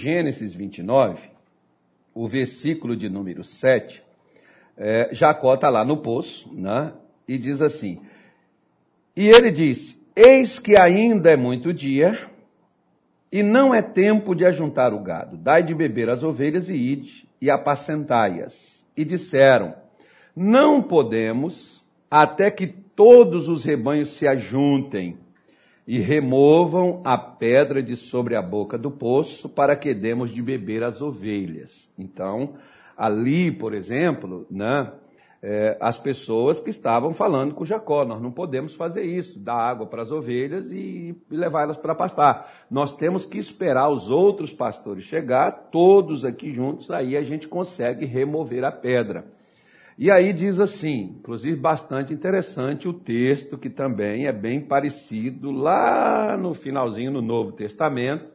Gênesis 29, o versículo de número 7, é, Jacó está lá no poço, né? E diz assim: E ele disse: Eis que ainda é muito dia, e não é tempo de ajuntar o gado. Dai de beber as ovelhas e ide, e apacentai-as. E disseram: Não podemos, até que todos os rebanhos se ajuntem e removam a pedra de sobre a boca do poço para que demos de beber as ovelhas. Então, ali, por exemplo, né, é, as pessoas que estavam falando com Jacó, nós não podemos fazer isso, dar água para as ovelhas e, e levá-las para pastar. Nós temos que esperar os outros pastores chegar, todos aqui juntos, aí a gente consegue remover a pedra. E aí diz assim, inclusive bastante interessante o texto, que também é bem parecido lá no finalzinho no Novo Testamento,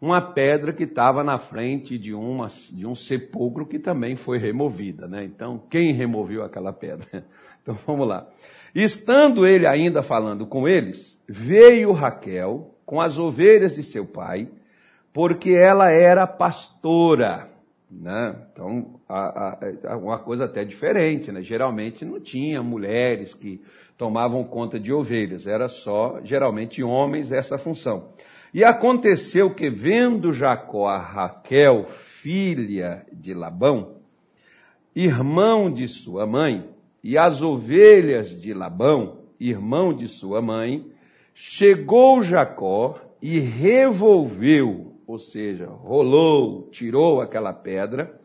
uma pedra que estava na frente de, uma, de um sepulcro que também foi removida. Né? Então, quem removeu aquela pedra? Então vamos lá. Estando ele ainda falando com eles, veio Raquel com as ovelhas de seu pai, porque ela era pastora. Né? Então, a, a, uma coisa até diferente. Né? Geralmente não tinha mulheres que tomavam conta de ovelhas, era só, geralmente, homens essa função. E aconteceu que, vendo Jacó a Raquel, filha de Labão, irmão de sua mãe, e as ovelhas de Labão, irmão de sua mãe, chegou Jacó e revolveu, ou seja, rolou, tirou aquela pedra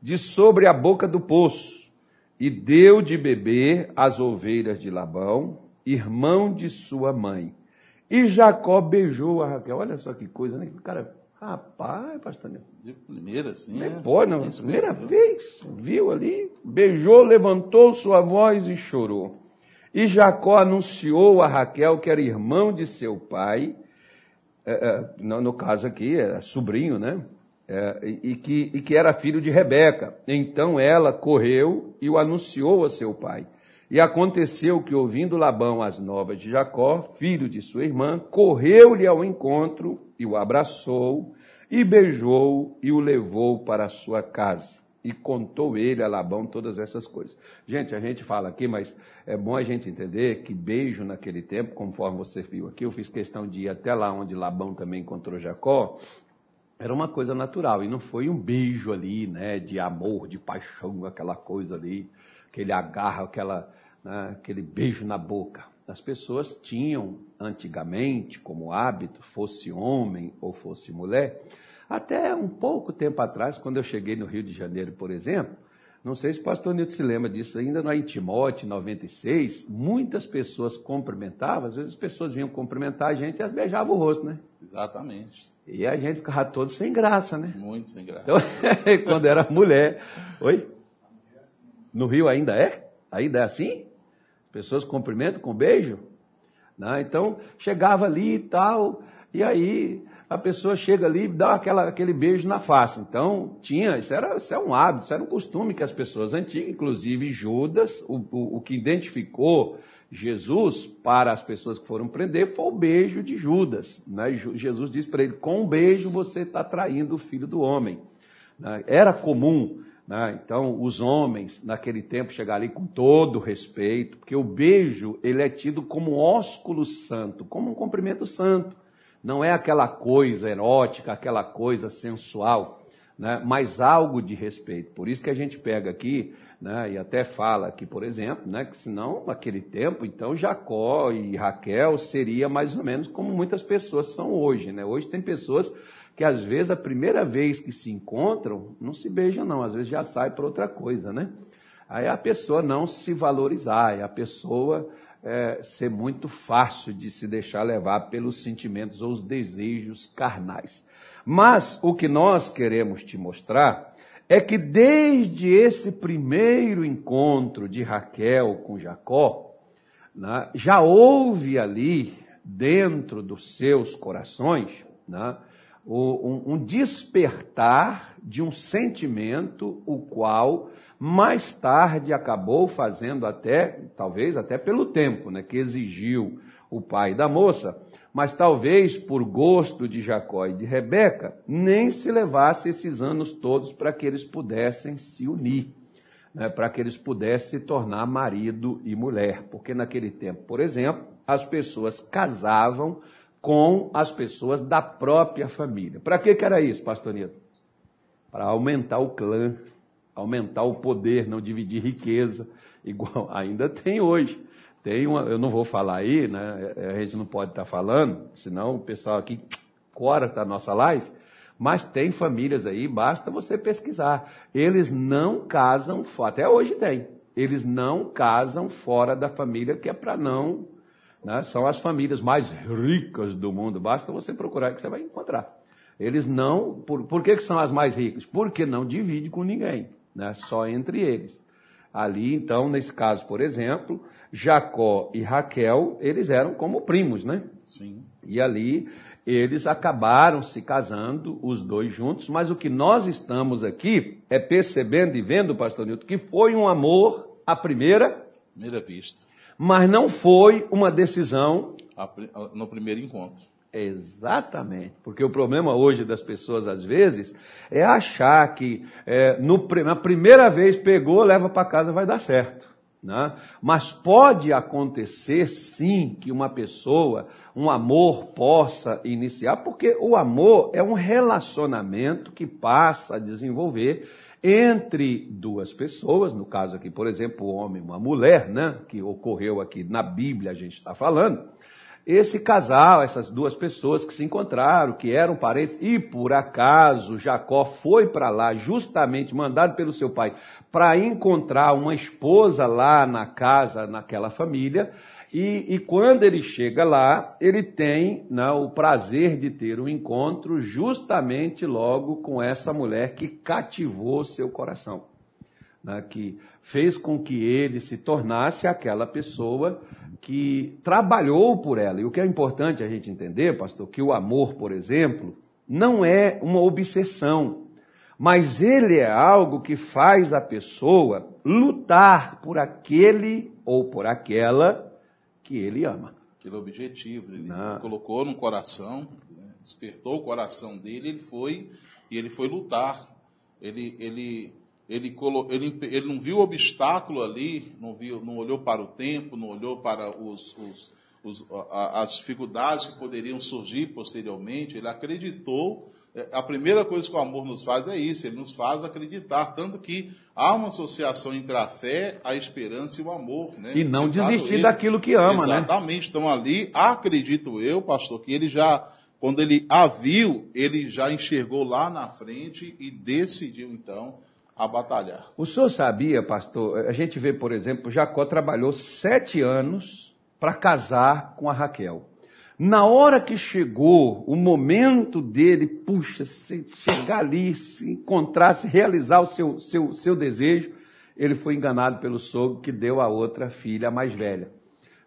de sobre a boca do poço e deu de beber às ovelhas de Labão, irmão de sua mãe. E Jacó beijou a Raquel. Olha só que coisa, né? O cara, rapaz, pastor De primeira, sim. Não é? pode, não. Primeira vez, viu ali, beijou, levantou sua voz e chorou. E Jacó anunciou a Raquel que era irmão de seu pai, é, é, no, no, caso aqui, é sobrinho, né? É, e, que, e que era filho de Rebeca. Então ela correu e o anunciou a seu pai. E aconteceu que, ouvindo Labão as novas de Jacó, filho de sua irmã, correu-lhe ao encontro e o abraçou, e beijou e o levou para a sua casa. E contou ele a Labão todas essas coisas. Gente, a gente fala aqui, mas é bom a gente entender que beijo naquele tempo, conforme você viu aqui, eu fiz questão de ir até lá onde Labão também encontrou Jacó, era uma coisa natural, e não foi um beijo ali, né, de amor, de paixão, aquela coisa ali aquele agarro, aquela, né, aquele beijo na boca. As pessoas tinham antigamente como hábito, fosse homem ou fosse mulher, até um pouco tempo atrás, quando eu cheguei no Rio de Janeiro, por exemplo, não sei se o pastor Nilton se lembra disso, ainda no Timóteo 96, muitas pessoas cumprimentavam, às vezes as pessoas vinham cumprimentar a gente e beijavam o rosto, né? Exatamente. E a gente ficava todo sem graça, né? Muito sem graça. Então, quando era mulher. Oi? No Rio ainda é? Ainda é assim? As pessoas cumprimentam com beijo? Né? Então, chegava ali e tal, e aí a pessoa chega ali e dá aquela, aquele beijo na face. Então, tinha, isso era, isso era um hábito, isso era um costume que as pessoas antigas, inclusive Judas, o, o, o que identificou Jesus para as pessoas que foram prender foi o beijo de Judas. Né? Jesus disse para ele: com um beijo você está traindo o filho do homem. Né? Era comum né? Então, os homens, naquele tempo, chegaram ali com todo respeito, porque o beijo ele é tido como ósculo santo, como um cumprimento santo. Não é aquela coisa erótica, aquela coisa sensual, né? mas algo de respeito. Por isso que a gente pega aqui né, e até fala aqui, por exemplo, né, que senão, naquele tempo, então Jacó e Raquel seria mais ou menos como muitas pessoas são hoje. Né? Hoje tem pessoas que às vezes a primeira vez que se encontram, não se beijam não, às vezes já sai para outra coisa, né? Aí a pessoa não se valorizar, a pessoa é, ser muito fácil de se deixar levar pelos sentimentos ou os desejos carnais. Mas o que nós queremos te mostrar é que desde esse primeiro encontro de Raquel com Jacó, né, já houve ali, dentro dos seus corações, né, um despertar de um sentimento, o qual mais tarde acabou fazendo até, talvez até pelo tempo, né, que exigiu o pai da moça, Mas talvez por gosto de Jacó e de Rebeca, nem se levasse esses anos todos para que eles pudessem se unir, né, para que eles pudessem se tornar marido e mulher. Porque naquele tempo, por exemplo, as pessoas casavam com as pessoas da própria família. Para que, que era isso, pastor Nito? Para aumentar o clã, aumentar o poder, não dividir riqueza, igual ainda tem hoje. Tem uma, eu não vou falar aí, né? A gente não pode estar falando, senão o pessoal aqui cora da nossa live. Mas tem famílias aí, basta você pesquisar. Eles não casam, até hoje tem. Eles não casam fora da família, que é para não. Né? São as famílias mais ricas do mundo. Basta você procurar que você vai encontrar. Eles não. Por, por que, que são as mais ricas? Porque não divide com ninguém, né? só entre eles. Ali, então, nesse caso, por exemplo, Jacó e Raquel, eles eram como primos, né? Sim. E ali eles acabaram se casando, os dois juntos, mas o que nós estamos aqui é percebendo e vendo, pastor Nilton, que foi um amor à primeira, Primeira vista. mas não foi uma decisão No primeiro encontro. Exatamente, porque o problema hoje das pessoas, às vezes, é achar que é, no, na primeira vez pegou, leva para casa, vai dar certo. Né? Mas pode acontecer sim que uma pessoa, um amor possa iniciar, porque o amor é um relacionamento que passa a desenvolver entre duas pessoas, no caso aqui, por exemplo, o homem e uma mulher, né? que ocorreu aqui na Bíblia, a gente está falando esse casal, essas duas pessoas que se encontraram, que eram parentes, e por acaso Jacó foi para lá, justamente mandado pelo seu pai, para encontrar uma esposa lá na casa, naquela família, e, e quando ele chega lá, ele tem né, o prazer de ter um encontro justamente logo com essa mulher que cativou seu coração né, que fez com que ele se tornasse aquela pessoa que trabalhou por ela. E o que é importante a gente entender, pastor, que o amor, por exemplo, não é uma obsessão, mas ele é algo que faz a pessoa lutar por aquele ou por aquela que ele ama. Aquele objetivo. Ele Não. colocou no coração, né, despertou o coração dele, ele foi e ele foi lutar. Ele, ele, ele, ele, ele não viu obstáculo ali, não, viu, não olhou para o tempo, não olhou para os, os, os, as dificuldades que poderiam surgir posteriormente. Ele acreditou. É, A primeira coisa que o amor nos faz é isso, ele nos faz acreditar. Tanto que há uma associação entre a fé, a esperança e o amor. Né? E não Citado desistir daquilo que ama, né? Exatamente. Então ali, acredito eu, pastor, que ele já, quando ele a viu, ele já enxergou lá na frente e decidiu então a batalhar. O senhor sabia, pastor? A gente vê, por exemplo, Jacó trabalhou sete anos para casar com a Raquel. Na hora que chegou o momento dele, puxa, se chegar ali, se encontrar, se realizar o seu, seu, seu desejo, ele foi enganado pelo sogro que deu a outra filha, mais velha.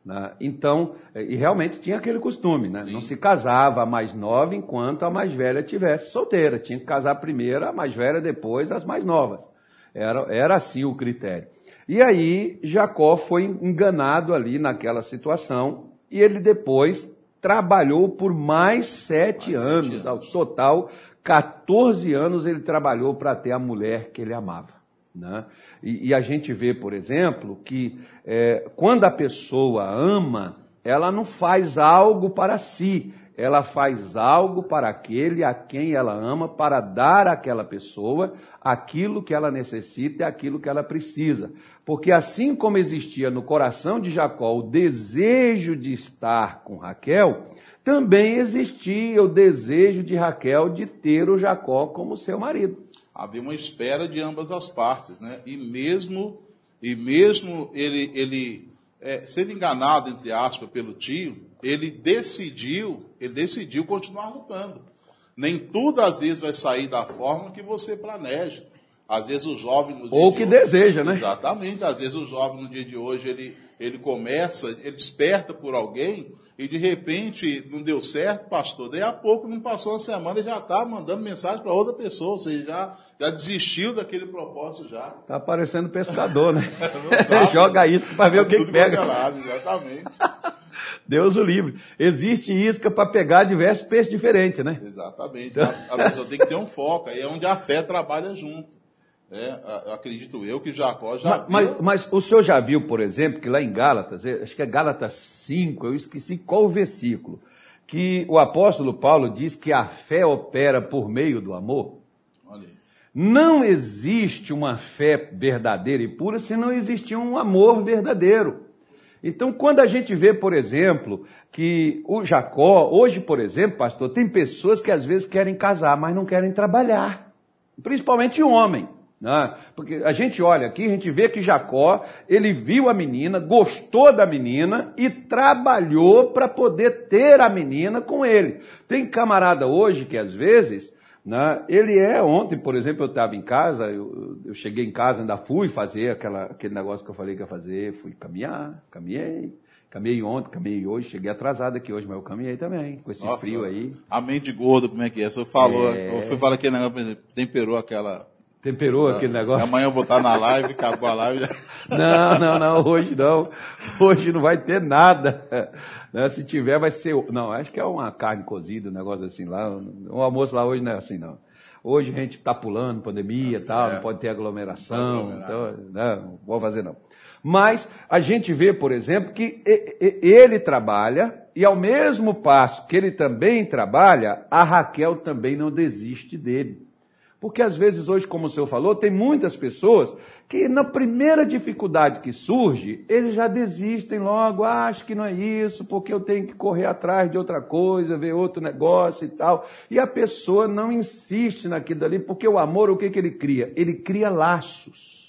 Né? Então, eh, e realmente tinha aquele costume, né? Não se casava a mais nova enquanto a mais velha tivesse solteira. Tinha que casar primeiro a mais velha, depois as mais novas. Era, era assim o critério. E aí Jacó foi enganado ali naquela situação e ele depois trabalhou por mais sete Mais sete anos. anos. Ao total, 14 anos ele trabalhou para ter a mulher que ele amava. Né? E, e a gente vê, por exemplo, que é, quando a pessoa ama, ela não faz algo para si, ela faz algo para aquele a quem ela ama, para dar àquela pessoa aquilo que ela necessita e aquilo que ela precisa. Porque assim como existia no coração de Jacó o desejo de estar com Raquel, também existia o desejo de Raquel de ter o Jacó como seu marido. Havia uma espera de ambas as partes, né? E mesmo e mesmo ele ele é, sendo enganado entre aspas pelo tio, ele decidiu ele decidiu continuar lutando. Nem tudo às vezes vai sair da forma que você planeja. Às vezes o jovem Ou de que hoje- deseja, né? Exatamente. Às vezes o jovem no dia de hoje ele, ele começa, ele desperta por alguém e de repente não deu certo, pastor. Daí a pouco não passou uma semana e já está mandando mensagem para outra pessoa, ou seja, já, já desistiu daquele propósito já. Tá parecendo pescador, né? Joga isso para ver o que, pega. lado, exatamente. Deus o livre. Existe isca para pegar diversos peixes diferentes, né? Exatamente. A, a pessoa tem que ter um foco. Aí é onde a fé trabalha junto. É, acredito eu que Jacó já mas, viu. Mas, mas, o senhor já viu, por exemplo, que lá em Gálatas, acho que é Gálatas 5, eu esqueci qual o versículo, que o apóstolo Paulo diz que a fé opera por meio do amor. Não existe uma fé verdadeira e pura se não existir um amor verdadeiro. Então, quando a gente vê, por exemplo, que o Jacó, hoje, por exemplo, pastor, tem pessoas que às vezes querem casar, mas não querem trabalhar. Principalmente homem. Né? Porque a gente olha aqui, a gente vê que Jacó, ele viu a menina, gostou da menina e trabalhou para poder ter a menina com ele. Tem camarada hoje que às vezes, né, ele é, ontem, por exemplo, eu estava em casa, eu, eu, cheguei em casa, ainda fui fazer aquela, aquele negócio que eu falei que ia fazer, fui caminhar, caminhei. Caminhei ontem, caminhei hoje, cheguei atrasado aqui hoje, mas eu caminhei também, com esse Nossa, frio aí. A mente gordo, como é que é? Você falou, é... eu fui falar aquele negócio, temperou aquela Temperou aquele negócio? Amanhã eu vou estar na live, acabou a live. Não, não, não, hoje não. Hoje não vai ter nada. Né? Se tiver, vai ser. Não, acho que é uma carne cozida, um negócio assim lá. Um almoço lá hoje não é assim, não. Hoje a gente está pulando, pandemia e tal, é. não pode ter aglomeração, então, não, não vou fazer não. Mas a gente vê, por exemplo, que ele trabalha e ao mesmo passo que ele também trabalha, a Raquel também não desiste dele. Porque às vezes hoje, como o senhor falou, tem muitas pessoas que na primeira dificuldade que surge, eles já desistem logo, ah, acho que não é isso, porque eu tenho que correr atrás de outra coisa, ver outro negócio e tal. E a pessoa não insiste naquilo ali, porque o amor, o que, que ele cria? Ele cria laços.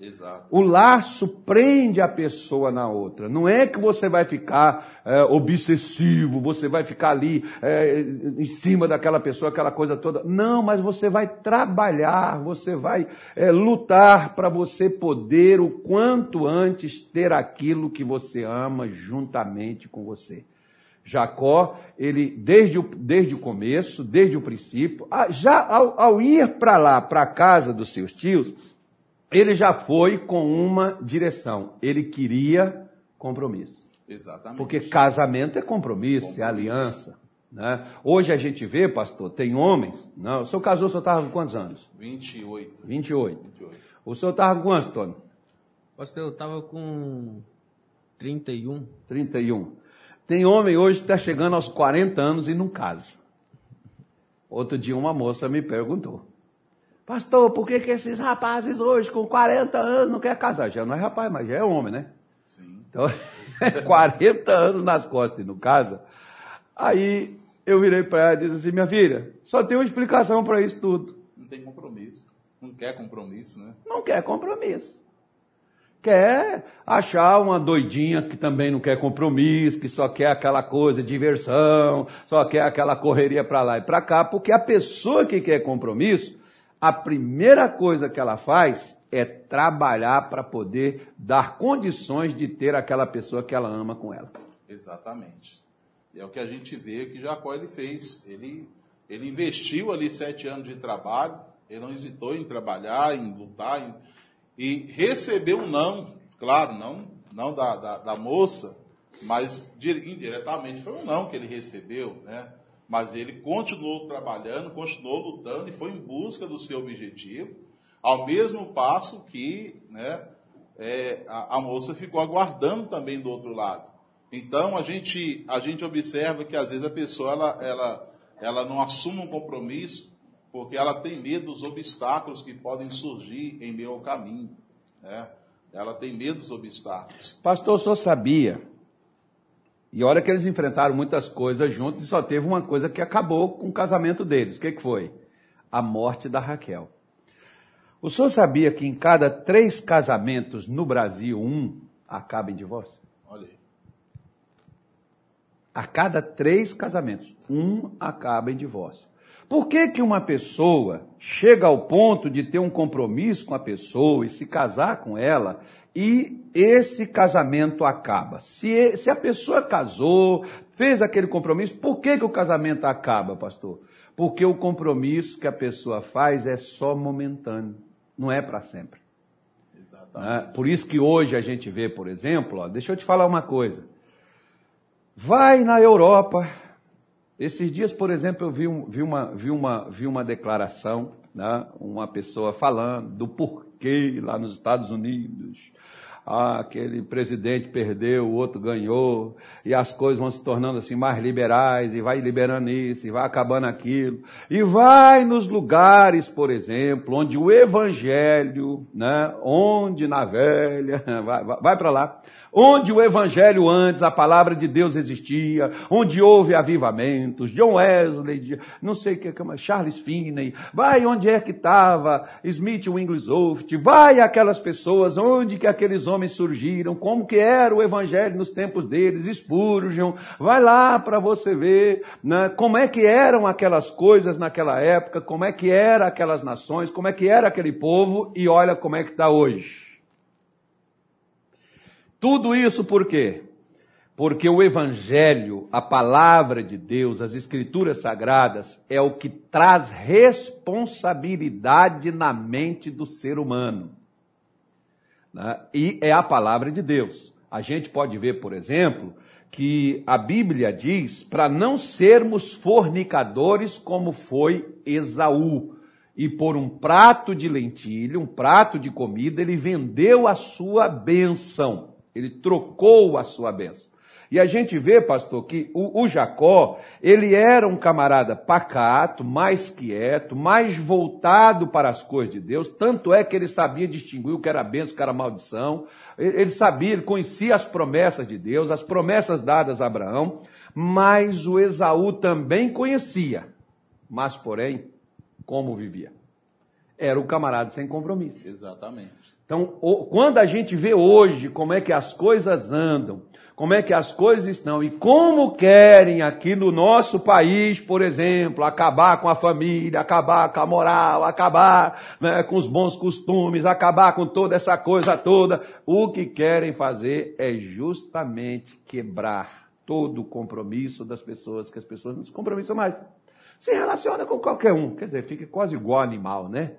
Exato. O laço prende a pessoa na outra. Não é que você vai ficar é, obsessivo, você vai ficar ali é, em cima daquela pessoa, aquela coisa toda. Não, mas você vai trabalhar, você vai é, lutar para você poder, o quanto antes, ter aquilo que você ama juntamente com você. Jacó, ele, desde o, desde o começo, desde o princípio, já ao, ao ir para lá, para a casa dos seus tios, ele já foi com uma direção. Ele queria compromisso. Exatamente. Porque casamento é compromisso, compromisso. é aliança. Né? Hoje a gente vê, pastor, tem homens. Não, o senhor casou, o senhor estava com quantos anos? 28. 28. 28. O senhor estava com quantos, Tony? Pastor, eu estava com 31. 31. Tem homem hoje que está chegando aos 40 anos e não casa. Outro dia uma moça me perguntou. Pastor, por que, que esses rapazes hoje, com 40 anos, não querem casar? Já não é rapaz, mas já é homem, né? Sim. Então, 40 anos nas costas e não casa. Aí eu virei para ela e disse assim: minha filha, só tem uma explicação para isso tudo. Não tem compromisso. Não quer compromisso, né? Não quer compromisso. Quer achar uma doidinha que também não quer compromisso, que só quer aquela coisa, diversão, só quer aquela correria para lá e para cá, porque a pessoa que quer compromisso, a primeira coisa que ela faz é trabalhar para poder dar condições de ter aquela pessoa que ela ama com ela. Exatamente. E é o que a gente vê que Jacó ele fez. Ele, ele investiu ali sete anos de trabalho, ele não hesitou em trabalhar, em lutar, em, e recebeu um não, claro, não, não da, da, da moça, mas indiretamente foi um não que ele recebeu, né? Mas ele continuou trabalhando, continuou lutando e foi em busca do seu objetivo, ao mesmo passo que né, é, a, a, moça ficou aguardando também do outro lado. Então a gente, a gente observa que às vezes a pessoa ela, ela, ela não assume um compromisso porque ela tem medo dos obstáculos que podem surgir em meio ao caminho. Né? Ela tem medo dos obstáculos. Pastor, só sabia e olha que eles enfrentaram muitas coisas juntos e só teve uma coisa que acabou com o casamento deles. O que, que foi? A morte da Raquel. O senhor sabia que em cada três casamentos no Brasil, um acaba em divórcio? Olha aí. A cada três casamentos, um acaba em divórcio. Por que, que uma pessoa chega ao ponto de ter um compromisso com a pessoa e se casar com ela e esse casamento acaba. Se, se a pessoa casou, fez aquele compromisso, por que, que o casamento acaba, pastor? Porque o compromisso que a pessoa faz é só momentâneo, não é para sempre. Exatamente. Por isso que hoje a gente vê, por exemplo, ó, deixa eu te falar uma coisa. vai na Europa. Esses dias, por exemplo, eu vi, um, vi, uma, vi, uma, vi uma declaração, né? uma pessoa falando do porquê lá nos Estados Unidos ah, aquele presidente perdeu, o outro ganhou, e as coisas vão se tornando assim mais liberais, e vai liberando isso, e vai acabando aquilo, e vai nos lugares, por exemplo, onde o evangelho, né, onde na velha, vai, vai, vai para lá, onde o evangelho antes, a palavra de Deus existia, onde houve avivamentos, John Wesley, não sei o que, Charles Finney, vai onde é que estava Smith Wigglesworth, vai aquelas pessoas, onde que aqueles homens surgiram, como que era o evangelho nos tempos deles, Spurgeon, vai lá para você ver né, como é que eram aquelas coisas naquela época, como é que eram aquelas nações, como é que era aquele povo e olha como é que está hoje. Tudo isso por quê? Porque o Evangelho, a palavra de Deus, as Escrituras Sagradas, é o que traz responsabilidade na mente do ser humano. Né? E é a palavra de Deus. A gente pode ver, por exemplo, que a Bíblia diz para não sermos fornicadores como foi Esaú. E por um prato de lentilha, um prato de comida, ele vendeu a sua bênção. Ele trocou a sua bênção. E a gente vê, pastor, que o, o, Jacó, ele era um camarada pacato, mais quieto, mais voltado para as coisas de Deus, tanto é que ele sabia distinguir o que era bênção, o que era maldição, ele sabia, ele conhecia as promessas de Deus, as promessas dadas a Abraão, mas o Esaú também conhecia, mas porém, como vivia? Era o camarada sem compromisso. Exatamente. Então, quando a gente vê hoje como é que as coisas andam, como é que as coisas estão e como querem aqui no nosso país, por exemplo, acabar com a família, acabar com a moral, acabar né, com os bons costumes, acabar com toda essa coisa toda, o que querem fazer é justamente quebrar todo o compromisso das pessoas, que as pessoas não se compromissam mais. Se relaciona com qualquer um, quer dizer, fica quase igual animal, né?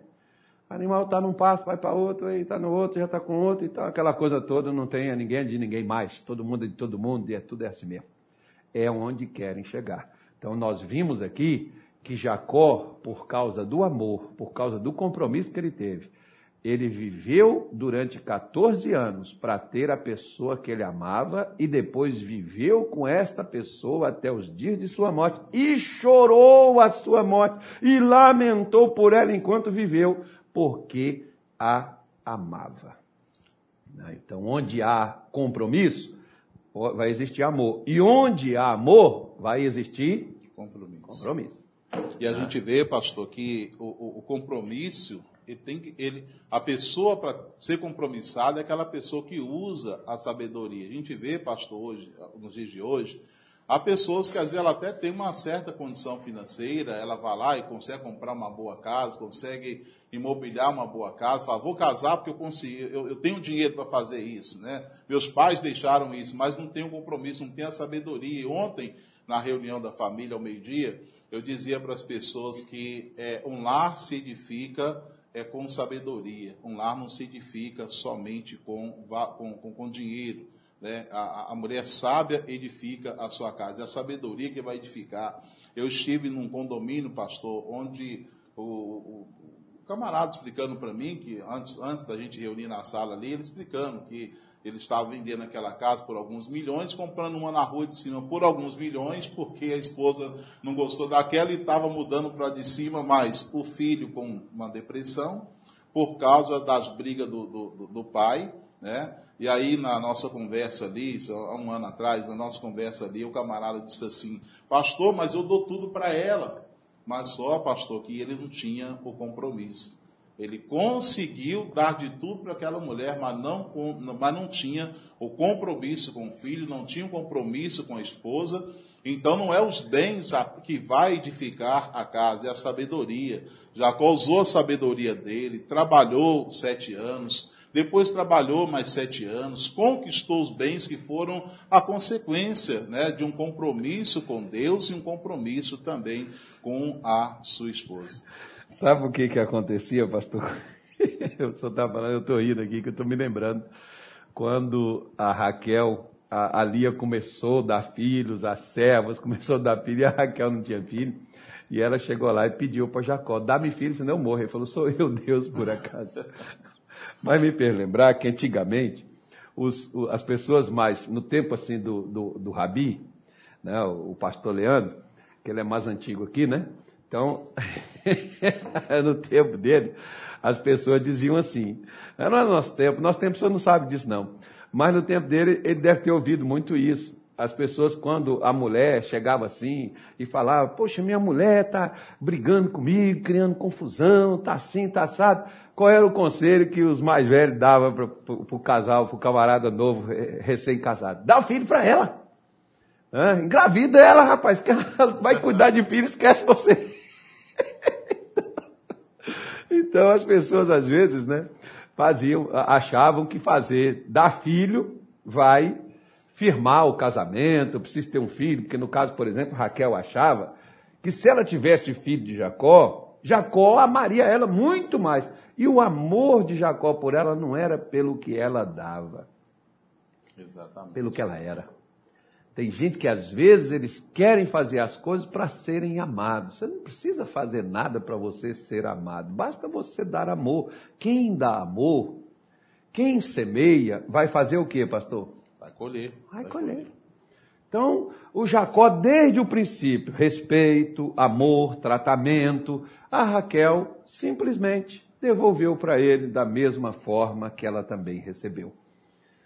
O animal está num passo, vai para outro, aí está no outro, já está com outro, então aquela coisa toda não tem ninguém de ninguém mais. Todo mundo é de todo mundo e é tudo é assim mesmo. É onde querem chegar. Então nós vimos aqui que Jacó, por causa do amor, por causa do compromisso que ele teve, ele viveu durante 14 anos para ter a pessoa que ele amava e depois viveu com esta pessoa até os dias de sua morte e chorou a sua morte e lamentou por ela enquanto viveu, porque a amava. Né? Então, onde há compromisso, vai existir amor. E onde há amor, vai existir compromisso. compromisso. E a gente vê, pastor, que o, o, o compromisso, ele tem que, ele, a pessoa para ser compromissada é aquela pessoa que usa a sabedoria. A gente vê, pastor, hoje, nos dias de hoje, há pessoas que às vezes ela até tem uma certa condição financeira, ela vai lá e consegue comprar uma boa casa, consegue imobiliar uma boa casa, fala, vou casar porque eu consigo, eu, eu tenho dinheiro para fazer isso, né? Meus pais deixaram isso, mas não tenho compromisso, não tenho a sabedoria. E ontem, na reunião da família ao meio-dia, eu dizia para as pessoas que é, um lar se edifica é, com sabedoria, um lar não se edifica somente com, com, com, com dinheiro. Né? A, a mulher sábia edifica a sua casa, é a sabedoria que vai edificar. Eu estive num condomínio, pastor, onde o, o camarada explicando para mim que antes, antes da gente reunir na sala ali, ele explicando que ele estava vendendo aquela casa por alguns milhões, comprando uma na rua de cima por alguns milhões, porque a esposa não gostou daquela e estava mudando para de cima, mas o filho com uma depressão, por causa das brigas do, do, do pai, né? E aí, na nossa conversa ali, há um ano atrás, na nossa conversa ali, o camarada disse assim: Pastor, mas eu dou tudo para ela mas só, pastor, que ele não tinha o compromisso. Ele conseguiu dar de tudo para aquela mulher, mas não, mas não tinha o compromisso com o filho, não tinha o compromisso com a esposa. Então não é os bens que vai edificar a casa, é a sabedoria. Jacó usou a sabedoria dele, trabalhou sete anos, depois trabalhou mais sete anos, conquistou os bens que foram a consequência né, de um compromisso com Deus e um compromisso também com a sua esposa. Sabe o que, que acontecia, pastor? Eu só estava falando, eu estou rindo aqui, que eu estou me lembrando. Quando a Raquel a, a Lia começou a dar filhos, as servas começou a dar filhos, e a Raquel não tinha filho. E ela chegou lá e pediu para Jacó, dá-me filho, senão eu morro. Ele falou, sou eu, Deus, por acaso. Mas me fez lembrar que antigamente, os, as pessoas mais, no tempo assim do, do, do Rabi, né, o pastor Leandro, que ele é mais antigo aqui, né? Então, no tempo dele, as pessoas diziam assim, não é nosso tempo, nosso tempo o senhor não sabe disso não, mas no tempo dele ele deve ter ouvido muito isso. As pessoas, quando a mulher chegava assim e falava, poxa, minha mulher está brigando comigo, criando confusão, está assim, está assado. Qual era o conselho que os mais velhos davam para o casal, para o camarada novo, recém-casado? Dá o filho para ela. É, engravida ela, rapaz, que ela vai cuidar de filho, esquece você. então as pessoas às vezes, né, faziam, achavam que fazer dar filho vai firmar o casamento, preciso ter um filho, porque no caso, por exemplo, Raquel achava que se ela tivesse filho de Jacó, Jacó amaria ela muito mais. E o amor de Jacó por ela não era pelo que ela dava, Exatamente. pelo que ela era. Tem gente que às vezes eles querem fazer as coisas para serem amados. Você não precisa fazer nada para você ser amado. Basta você dar amor. Quem dá amor, quem semeia, vai fazer o que, pastor? Vai colher. Vai colher. Então, o Jacó, desde o princípio, respeito, amor, tratamento, a Raquel simplesmente devolveu para ele da mesma forma que ela também recebeu.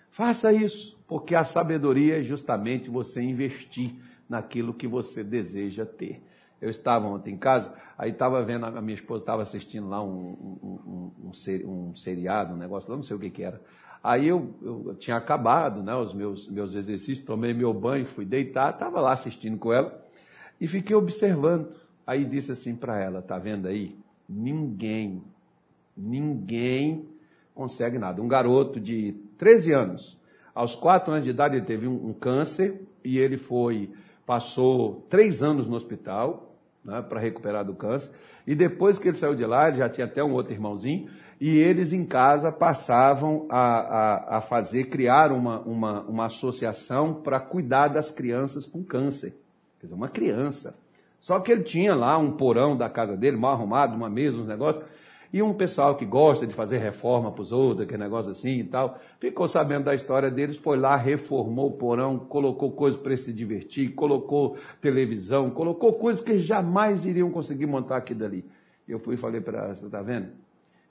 Faça isso, porque a sabedoria é justamente você investir naquilo que você deseja ter. Eu estava ontem em casa, aí estava vendo, a minha esposa estava assistindo lá um, um, um, um, seriado, um negócio lá, não sei o que, que era. Aí eu, eu tinha acabado né, os meus, meus exercícios, tomei meu banho, fui deitar, estava lá assistindo com ela e fiquei observando. Aí disse assim para ela: tá vendo aí? Ninguém, ninguém consegue nada. Um garoto de 13 anos, aos 4 anos de idade, ele teve um, um câncer e ele foi, passou três anos no hospital né, para recuperar do câncer. E depois que ele saiu de lá, ele já tinha até um outro irmãozinho, e eles em casa passavam a, a, a fazer, criar uma, uma, uma associação para cuidar das crianças com câncer. Quer dizer, uma criança. Só que ele tinha lá um porão da casa dele, mal arrumado, uma mesa, uns negócios, e um pessoal que gosta de fazer reforma para os outros, aquele negócio assim e tal, ficou sabendo da história deles, foi lá, reformou o porão, colocou coisas para se divertir, colocou televisão, colocou coisas que jamais iriam conseguir montar aqui dali. Eu fui e falei para ela, você está vendo?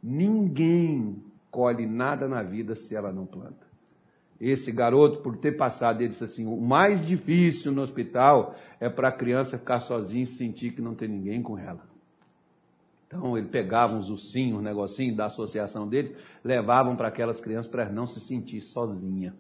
Ninguém colhe nada na vida se ela não planta. Esse garoto, por ter passado, ele disse assim: o mais difícil no hospital é para a criança ficar sozinha e sentir que não tem ninguém com ela. Então, ele pegava uns ursinhos, um negocinho da associação deles, levavam para aquelas crianças para não se sentir sozinha.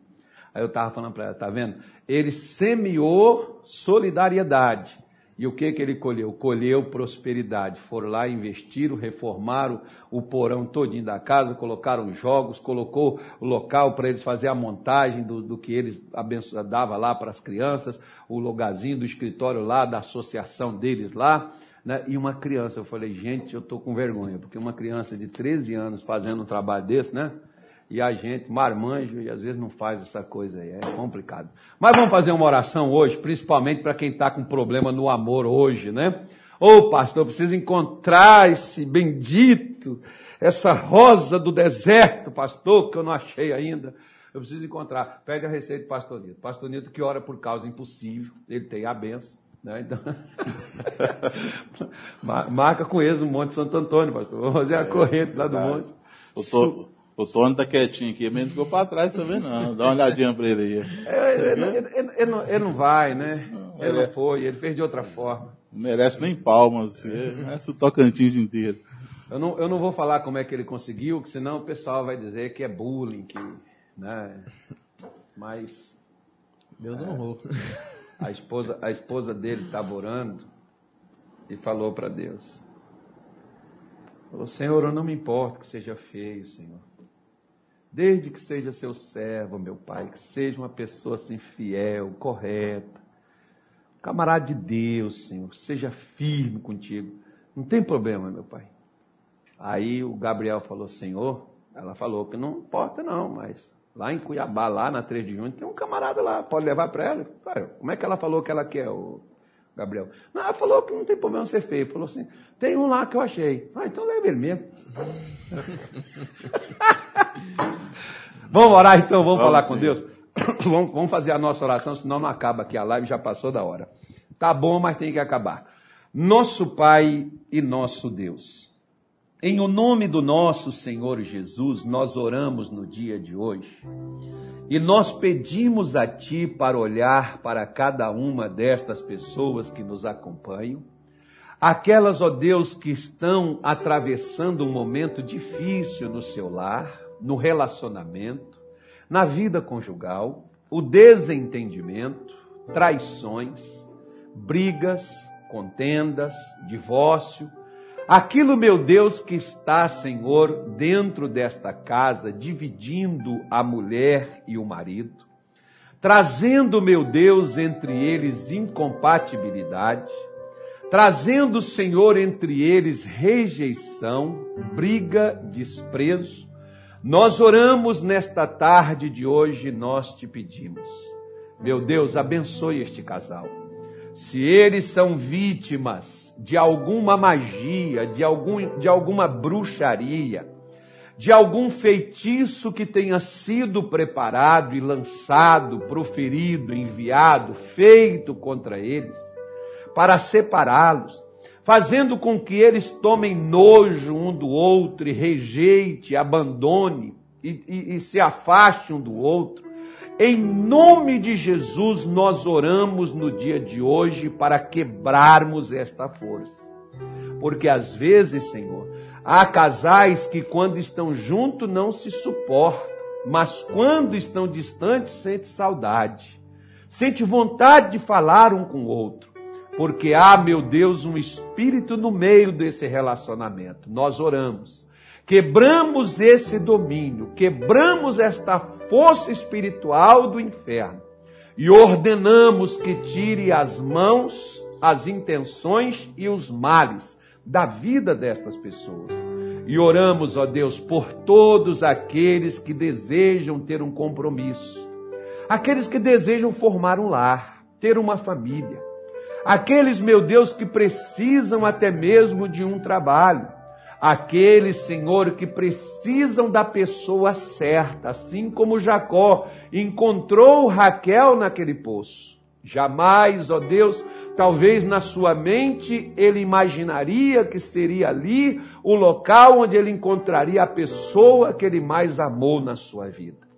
Aí eu estava falando para ela, tá vendo? Ele semeou solidariedade. E o que, que ele colheu? Colheu prosperidade. Foram lá, investiram, reformaram o porão todinho da casa, colocaram jogos, colocou o local para eles fazer a montagem do, do que eles dava lá para as crianças, o lugarzinho do escritório lá, da associação deles lá. Né? E uma criança, eu falei, gente, eu estou com vergonha, porque uma criança de 13 anos fazendo um trabalho desse, né? E a gente, marmanjo, e às vezes não faz essa coisa aí, é complicado. Mas vamos fazer uma oração hoje, principalmente para quem está com problema no amor hoje, né? Ô oh, pastor, eu preciso encontrar esse bendito, essa rosa do deserto, pastor, que eu não achei ainda. Eu preciso encontrar. Pega a receita do pastor Nito. Pastor Nito que ora por causa impossível, ele tem a benção. Né? Então, marca com eles o Monte Santo Antônio, pastor. Vamos fazer a é, corrente lá do monte. O, to, o Tony tá quietinho aqui, mas não ficou para trás também não. Dá uma olhadinha para ele aí. É, ele, ele, ele, ele, não, ele, não, vai, né? Não, ele não foi, ele fez de outra forma. Não merece nem palmas, assim, merece o Tocantins inteiro. Eu não, eu não vou falar como é que ele conseguiu, senão o pessoal vai dizer que é bullying, que, né? Mas... Deus honrou. A esposa, a esposa dele estava orando e falou para Deus. Falou, Senhor, eu não me importo que seja feio, Senhor. Desde que seja seu servo, meu Pai, que seja uma pessoa assim fiel, correta, camarada de Deus, Senhor, seja firme contigo. Não tem problema, meu Pai. Aí o Gabriel falou, Senhor, ela falou que não importa não, mas Lá em Cuiabá, lá na 3 de junho, tem um camarada lá, pode levar para ela? Como é que ela falou que ela quer, o Gabriel? Não, ela falou que não tem problema ser feio. Falou assim, tem um lá que eu achei. Ah, então leva ele mesmo. vamos orar então, vamos, vamos falar sim. com Deus? vamos, vamos fazer a nossa oração, senão não acaba aqui a live, já passou da hora. Tá bom, mas tem que acabar. Nosso Pai e nosso Deus. Em o nome do nosso Senhor Jesus, nós oramos no dia de hoje. E nós pedimos a Ti para olhar para cada uma destas pessoas que nos acompanham, aquelas, ó Deus, que estão atravessando um momento difícil no seu lar, no relacionamento, na vida conjugal, o desentendimento, traições, brigas, contendas, divórcio, Aquilo, meu Deus, que está, Senhor, dentro desta casa, dividindo a mulher e o marido, trazendo, meu Deus, entre eles incompatibilidade, trazendo, Senhor, entre eles rejeição, briga, desprezo, nós oramos nesta tarde de hoje, nós te pedimos. Meu Deus, abençoe este casal se eles são vítimas de alguma magia, de, algum, de alguma bruxaria, de algum feitiço que tenha sido preparado e lançado, proferido, enviado, feito contra eles, para separá-los, fazendo com que eles tomem nojo um do outro e rejeite, abandone e, e, e se afaste um do outro, em nome de Jesus, nós oramos no dia de hoje para quebrarmos esta força. Porque às vezes, Senhor, há casais que quando estão juntos não se suportam, mas quando estão distantes sente saudade, sente vontade de falar um com o outro. Porque há, meu Deus, um espírito no meio desse relacionamento. Nós oramos quebramos esse domínio, quebramos esta força espiritual do inferno e ordenamos que tire as mãos, as intenções e os males da vida destas pessoas. E oramos, ó Deus, por todos aqueles que desejam ter um compromisso, aqueles que desejam formar um lar, ter uma família, aqueles, meu Deus, que precisam até mesmo de um trabalho aqueles, Senhor, que precisam da pessoa certa, assim como Jacó encontrou Raquel naquele poço. Jamais, ó Deus, talvez na sua mente ele imaginaria que seria ali o local onde ele encontraria a pessoa que ele mais amou na sua vida.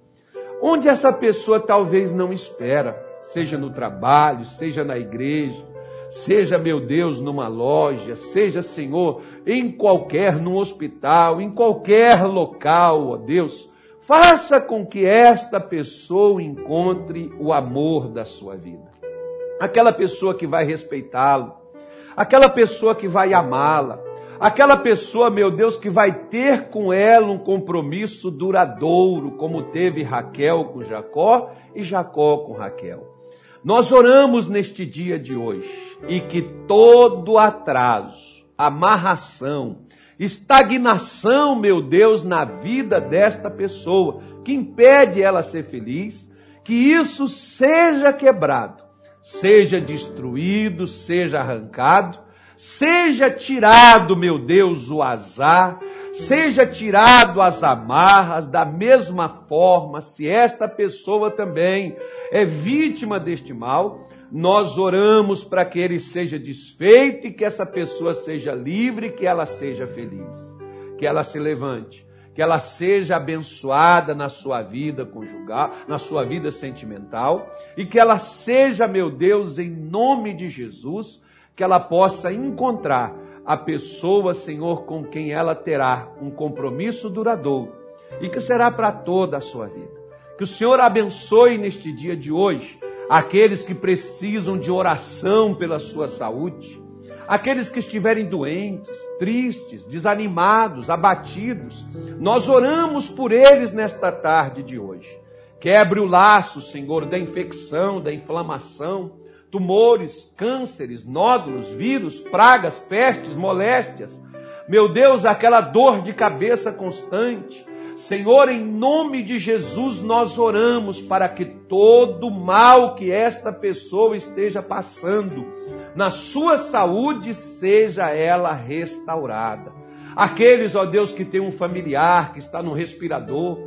Onde essa pessoa talvez não espera, seja no trabalho, seja na igreja, seja, meu Deus, numa loja, seja, Senhor, em qualquer, num hospital, em qualquer local, ó Deus, faça com que esta pessoa encontre o amor da sua vida. Aquela pessoa que vai respeitá-lo, aquela pessoa que vai amá-la, aquela pessoa, meu Deus, que vai ter com ela um compromisso duradouro, como teve Raquel com Jacó e Jacó com Raquel. Nós oramos neste dia de hoje e que todo atraso, amarração, estagnação, meu Deus, na vida desta pessoa, que impede ela ser feliz, que isso seja quebrado, seja destruído, seja arrancado, seja tirado, meu Deus, o azar, seja tirado as amarras, da mesma forma, se esta pessoa também é vítima deste mal, nós oramos para que ele seja desfeito e que essa pessoa seja livre, que ela seja feliz, que ela se levante, que ela seja abençoada na sua vida conjugal, na sua vida sentimental e que ela seja, meu Deus, em nome de Jesus, que ela possa encontrar a pessoa, Senhor, com quem ela terá um compromisso duradouro e que será para toda a sua vida. Que o Senhor abençoe neste dia de hoje aqueles que precisam de oração pela sua saúde, aqueles que estiverem doentes, tristes, desanimados, abatidos. Nós oramos por eles nesta tarde de hoje. Quebre o laço, Senhor, da infecção, da inflamação, tumores, cânceres, nódulos, vírus, pragas, pestes, moléstias. Meu Deus, aquela dor de cabeça constante, Senhor, em nome de Jesus, nós oramos para que todo mal que esta pessoa esteja passando, na sua saúde, seja ela restaurada. Aqueles, ó Deus, que tem um familiar que está no respirador,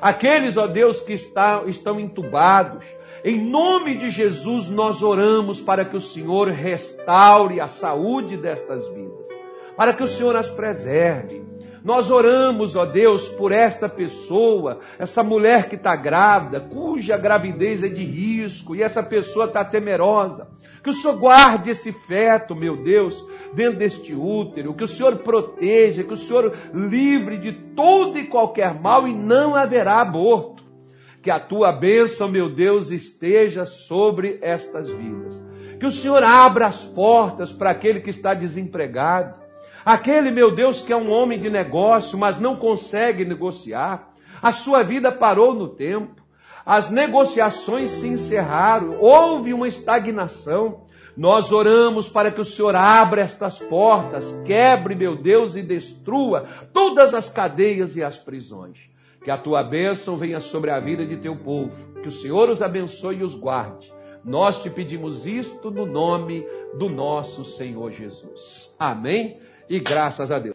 aqueles, ó Deus, que está, estão entubados, em nome de Jesus, nós oramos para que o Senhor restaure a saúde destas vidas, para que o Senhor as preserve nós oramos, ó Deus, por esta pessoa, essa mulher que está grávida, cuja gravidez é de risco e essa pessoa está temerosa. Que o Senhor guarde esse feto, meu Deus, dentro deste útero, que o Senhor proteja, que o Senhor livre de todo e qualquer mal e não haverá aborto. Que a tua bênção, meu Deus, esteja sobre estas vidas. Que o Senhor abra as portas para aquele que está desempregado Aquele, meu Deus, que é um homem de negócio, mas não consegue negociar. A sua vida parou no tempo. As negociações se encerraram. Houve uma estagnação. Nós oramos para que o Senhor abra estas portas, quebre, meu Deus, e destrua todas as cadeias e as prisões. Que a tua bênção venha sobre a vida de teu povo. Que o Senhor os abençoe e os guarde. Nós te pedimos isto no nome do nosso Senhor Jesus. Amém e graças a Deus.